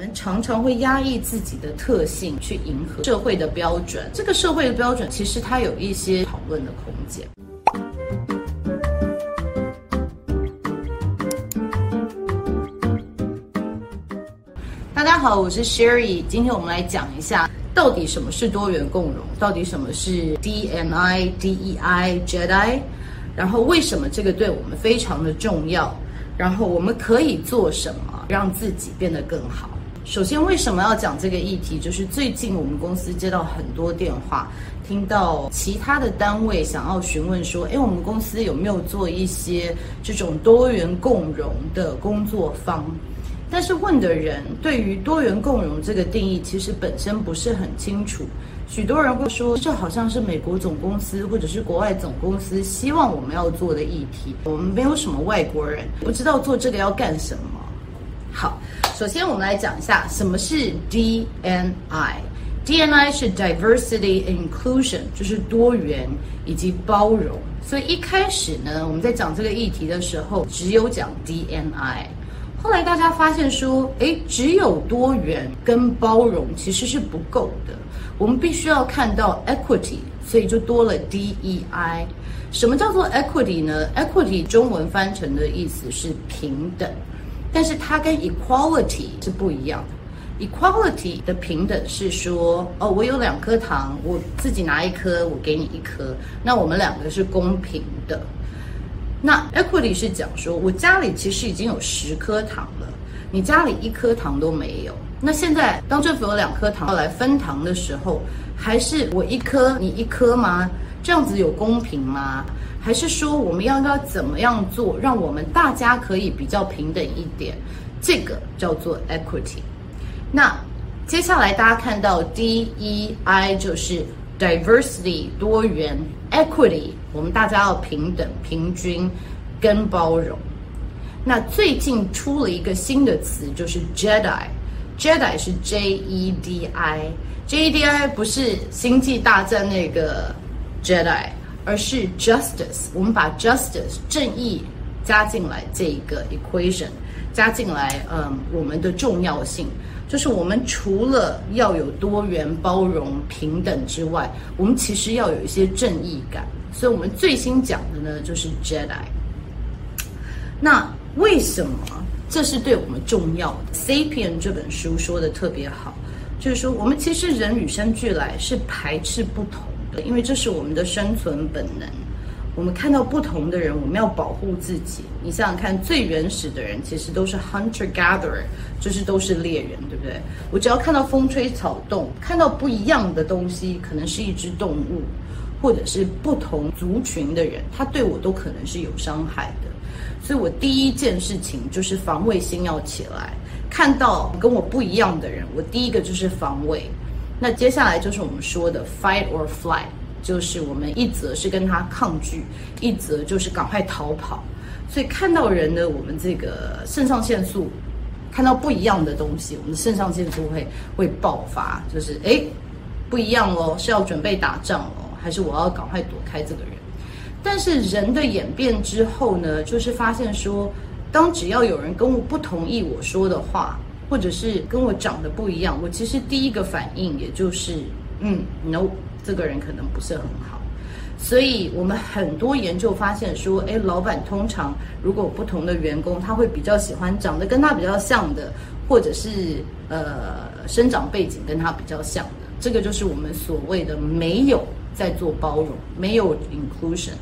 我们常常会压抑自己的特性去迎合社会的标准，这个社会的标准其实它有一些讨论的空间。大家好，我是 Sherry，今天我们来讲一下到底什么是多元共融，到底什么是 D N I、DEI、JEDI，然后为什么这个对我们非常的重要，然后我们可以做什么让自己变得更好。首先，为什么要讲这个议题？就是最近我们公司接到很多电话，听到其他的单位想要询问说：“诶，我们公司有没有做一些这种多元共融的工作坊？”但是问的人对于多元共融这个定义其实本身不是很清楚。许多人会说，这好像是美国总公司或者是国外总公司希望我们要做的议题。我们没有什么外国人，不知道做这个要干什么。好。首先，我们来讲一下什么是 D N I，D N I 是 Diversity Inclusion，就是多元以及包容。所以一开始呢，我们在讲这个议题的时候，只有讲 D N I。后来大家发现说，诶，只有多元跟包容其实是不够的，我们必须要看到 Equity，所以就多了 DEI。什么叫做 Equity 呢？Equity 中文翻成的意思是平等。但是它跟 equality 是不一样的。equality 的平等是说，哦，我有两颗糖，我自己拿一颗，我给你一颗，那我们两个是公平的。那 equity 是讲说，我家里其实已经有十颗糖了，你家里一颗糖都没有。那现在当政府有两颗糖要来分糖的时候，还是我一颗你一颗吗？这样子有公平吗？还是说我们要要怎么样做，让我们大家可以比较平等一点？这个叫做 equity。那接下来大家看到 DEI 就是 diversity 多元，equity 我们大家要平等、平均跟包容。那最近出了一个新的词，就是 JEDI，JEDI 是 J E D I，J E D I 不是星际大战那个 Jedi。而是 justice，我们把 justice 正义加进来这一个 equation，加进来，嗯，我们的重要性就是我们除了要有多元、包容、平等之外，我们其实要有一些正义感。所以，我们最新讲的呢，就是 Jedi。那为什么这是对我们重要的？《Sapien》这本书说的特别好，就是说我们其实人与生俱来是排斥不同。因为这是我们的生存本能，我们看到不同的人，我们要保护自己。你想想看，最原始的人其实都是 hunter gatherer，就是都是猎人，对不对？我只要看到风吹草动，看到不一样的东西，可能是一只动物，或者是不同族群的人，他对我都可能是有伤害的。所以我第一件事情就是防卫心要起来，看到跟我不一样的人，我第一个就是防卫。那接下来就是我们说的 fight or flight，就是我们一则是跟他抗拒，一则就是赶快逃跑。所以看到人呢，我们这个肾上腺素，看到不一样的东西，我们的肾上腺素会会爆发，就是诶，不一样哦，是要准备打仗哦，还是我要赶快躲开这个人？但是人的演变之后呢，就是发现说，当只要有人跟我不同意我说的话。或者是跟我长得不一样，我其实第一个反应也就是，嗯，no，这个人可能不是很好。所以我们很多研究发现说，诶，老板通常如果不同的员工，他会比较喜欢长得跟他比较像的，或者是呃生长背景跟他比较像的。这个就是我们所谓的没有在做包容，没有 inclusion。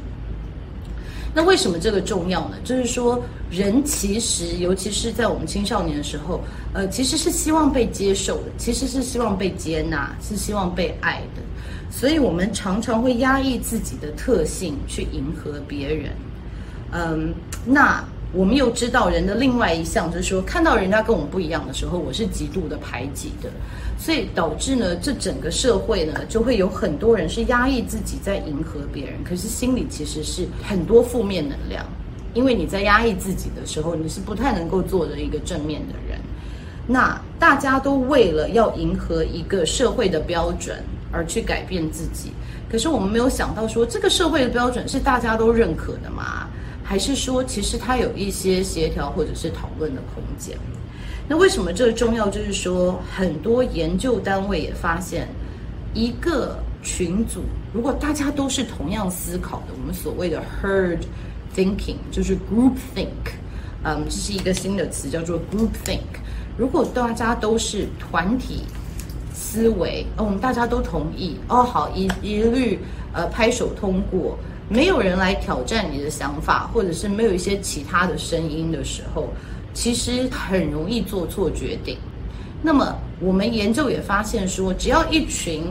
那为什么这个重要呢？就是说，人其实，尤其是在我们青少年的时候，呃，其实是希望被接受的，其实是希望被接纳，是希望被爱的。所以，我们常常会压抑自己的特性去迎合别人。嗯，那。我们又知道人的另外一项，就是说看到人家跟我们不一样的时候，我是极度的排挤的，所以导致呢，这整个社会呢，就会有很多人是压抑自己在迎合别人，可是心里其实是很多负面能量，因为你在压抑自己的时候，你是不太能够做的一个正面的人。那大家都为了要迎合一个社会的标准而去改变自己，可是我们没有想到说，这个社会的标准是大家都认可的吗？还是说，其实它有一些协调或者是讨论的空间。那为什么这个重要？就是说，很多研究单位也发现，一个群组如果大家都是同样思考的，我们所谓的 herd thinking，就是 group think，嗯，这是一个新的词，叫做 group think。如果大家都是团体思维，哦，我们大家都同意，哦，好，一一律呃拍手通过，没有人来挑战你的想法，或者是没有一些其他的声音的时候。其实很容易做错决定。那么我们研究也发现说，只要一群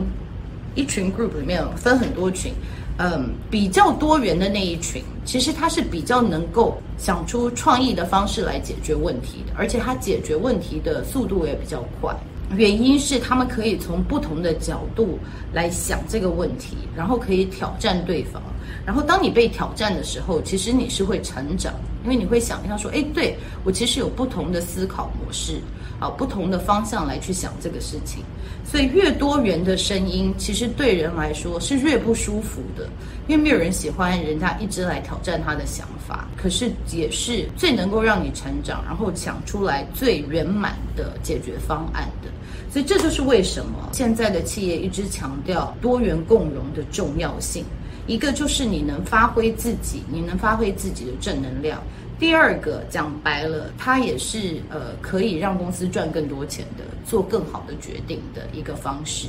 一群 group 里面分很多群，嗯，比较多元的那一群，其实它是比较能够想出创意的方式来解决问题的，而且它解决问题的速度也比较快。原因是他们可以从不同的角度来想这个问题，然后可以挑战对方。然后当你被挑战的时候，其实你是会成长，因为你会想一下说，哎，对，我其实有不同的思考模式啊，不同的方向来去想这个事情。所以越多元的声音，其实对人来说是越不舒服的，因为没有人喜欢人家一直来挑战他的想法。可是也是最能够让你成长，然后想出来最圆满的解决方案的。所以这就是为什么现在的企业一直强调多元共融的重要性。一个就是你能发挥自己，你能发挥自己的正能量。第二个讲白了，它也是呃可以让公司赚更多钱的，做更好的决定的一个方式。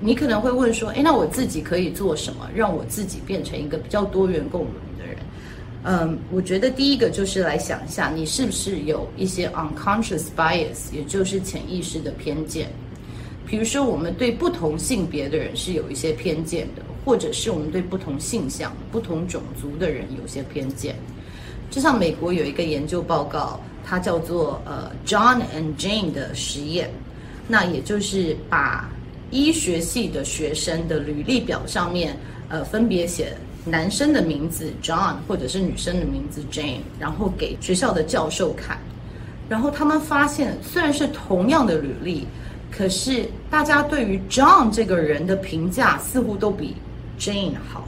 你可能会问说，诶，那我自己可以做什么，让我自己变成一个比较多元共融的人？嗯，我觉得第一个就是来想一下，你是不是有一些 unconscious bias，也就是潜意识的偏见。比如说，我们对不同性别的人是有一些偏见的。或者是我们对不同性向、不同种族的人有些偏见，就像美国有一个研究报告，它叫做呃 John and Jane 的实验，那也就是把医学系的学生的履历表上面呃分别写男生的名字 John 或者是女生的名字 Jane，然后给学校的教授看，然后他们发现虽然是同样的履历，可是大家对于 John 这个人的评价似乎都比 Jane 好，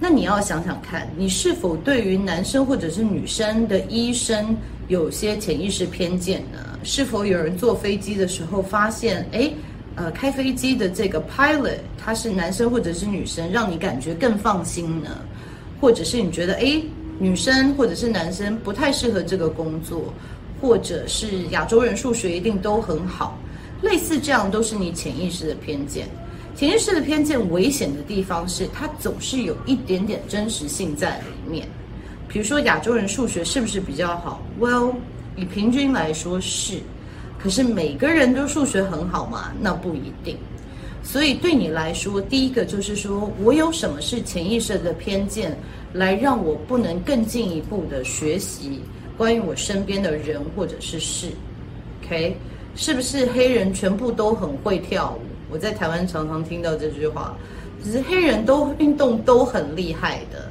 那你要想想看，你是否对于男生或者是女生的医生有些潜意识偏见呢？是否有人坐飞机的时候发现，诶，呃，开飞机的这个 pilot 他是男生或者是女生，让你感觉更放心呢？或者是你觉得，诶，女生或者是男生不太适合这个工作，或者是亚洲人数学一定都很好，类似这样都是你潜意识的偏见。潜意识的偏见危险的地方是，它总是有一点点真实性在里面。比如说，亚洲人数学是不是比较好？Well，以平均来说是。可是每个人都数学很好吗？那不一定。所以对你来说，第一个就是说我有什么是潜意识的偏见，来让我不能更进一步的学习关于我身边的人或者是事。OK，是不是黑人全部都很会跳舞？我在台湾常常听到这句话，只是黑人都运动都很厉害的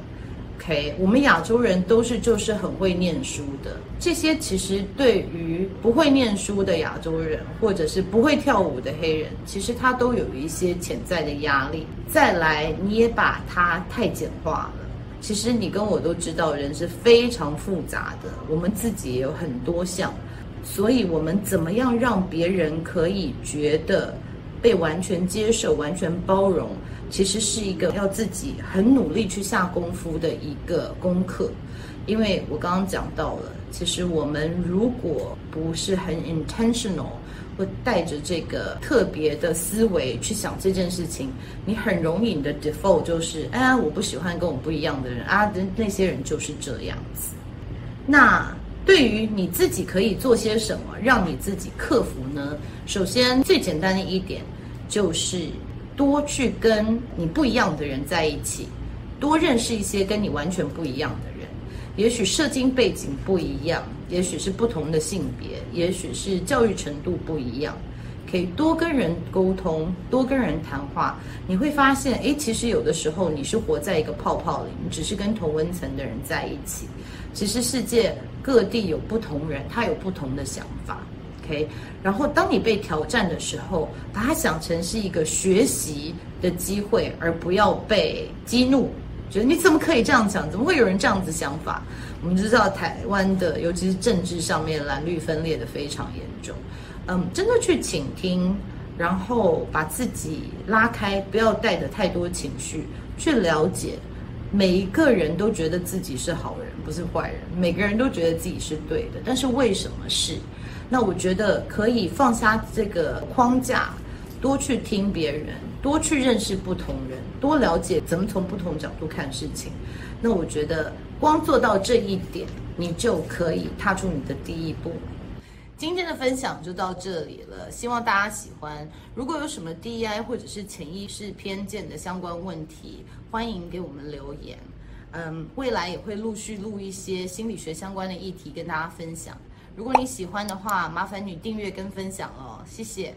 我们亚洲人都是就是很会念书的。这些其实对于不会念书的亚洲人，或者是不会跳舞的黑人，其实他都有一些潜在的压力。再来，你也把它太简化了。其实你跟我都知道，人是非常复杂的，我们自己也有很多项，所以我们怎么样让别人可以觉得被完全接受、完全包容，其实是一个要自己很努力去下功夫的一个功课。因为我刚刚讲到了，其实我们如果不是很 intentional，或带着这个特别的思维去想这件事情，你很容易你的 default 就是，哎呀，我不喜欢跟我不一样的人啊，那那些人就是这样子。那对于你自己可以做些什么，让你自己克服呢？首先，最简单的一点。就是多去跟你不一样的人在一起，多认识一些跟你完全不一样的人。也许社经背景不一样，也许是不同的性别，也许是教育程度不一样。可以多跟人沟通，多跟人谈话，你会发现，诶，其实有的时候你是活在一个泡泡里，你只是跟同温层的人在一起。其实世界各地有不同人，他有不同的想法。OK，然后当你被挑战的时候，把它想成是一个学习的机会，而不要被激怒。觉得你怎么可以这样讲？怎么会有人这样子想法？我们知道台湾的，尤其是政治上面蓝绿分裂的非常严重。嗯，真的去倾听，然后把自己拉开，不要带着太多情绪去了解。每一个人都觉得自己是好人，不是坏人。每个人都觉得自己是对的，但是为什么是？那我觉得可以放下这个框架，多去听别人，多去认识不同人，多了解怎么从不同角度看事情。那我觉得光做到这一点，你就可以踏出你的第一步。今天的分享就到这里了，希望大家喜欢。如果有什么 DEI 或者是潜意识偏见的相关问题，欢迎给我们留言。嗯，未来也会陆续录一些心理学相关的议题跟大家分享。如果你喜欢的话，麻烦你订阅跟分享哦，谢谢。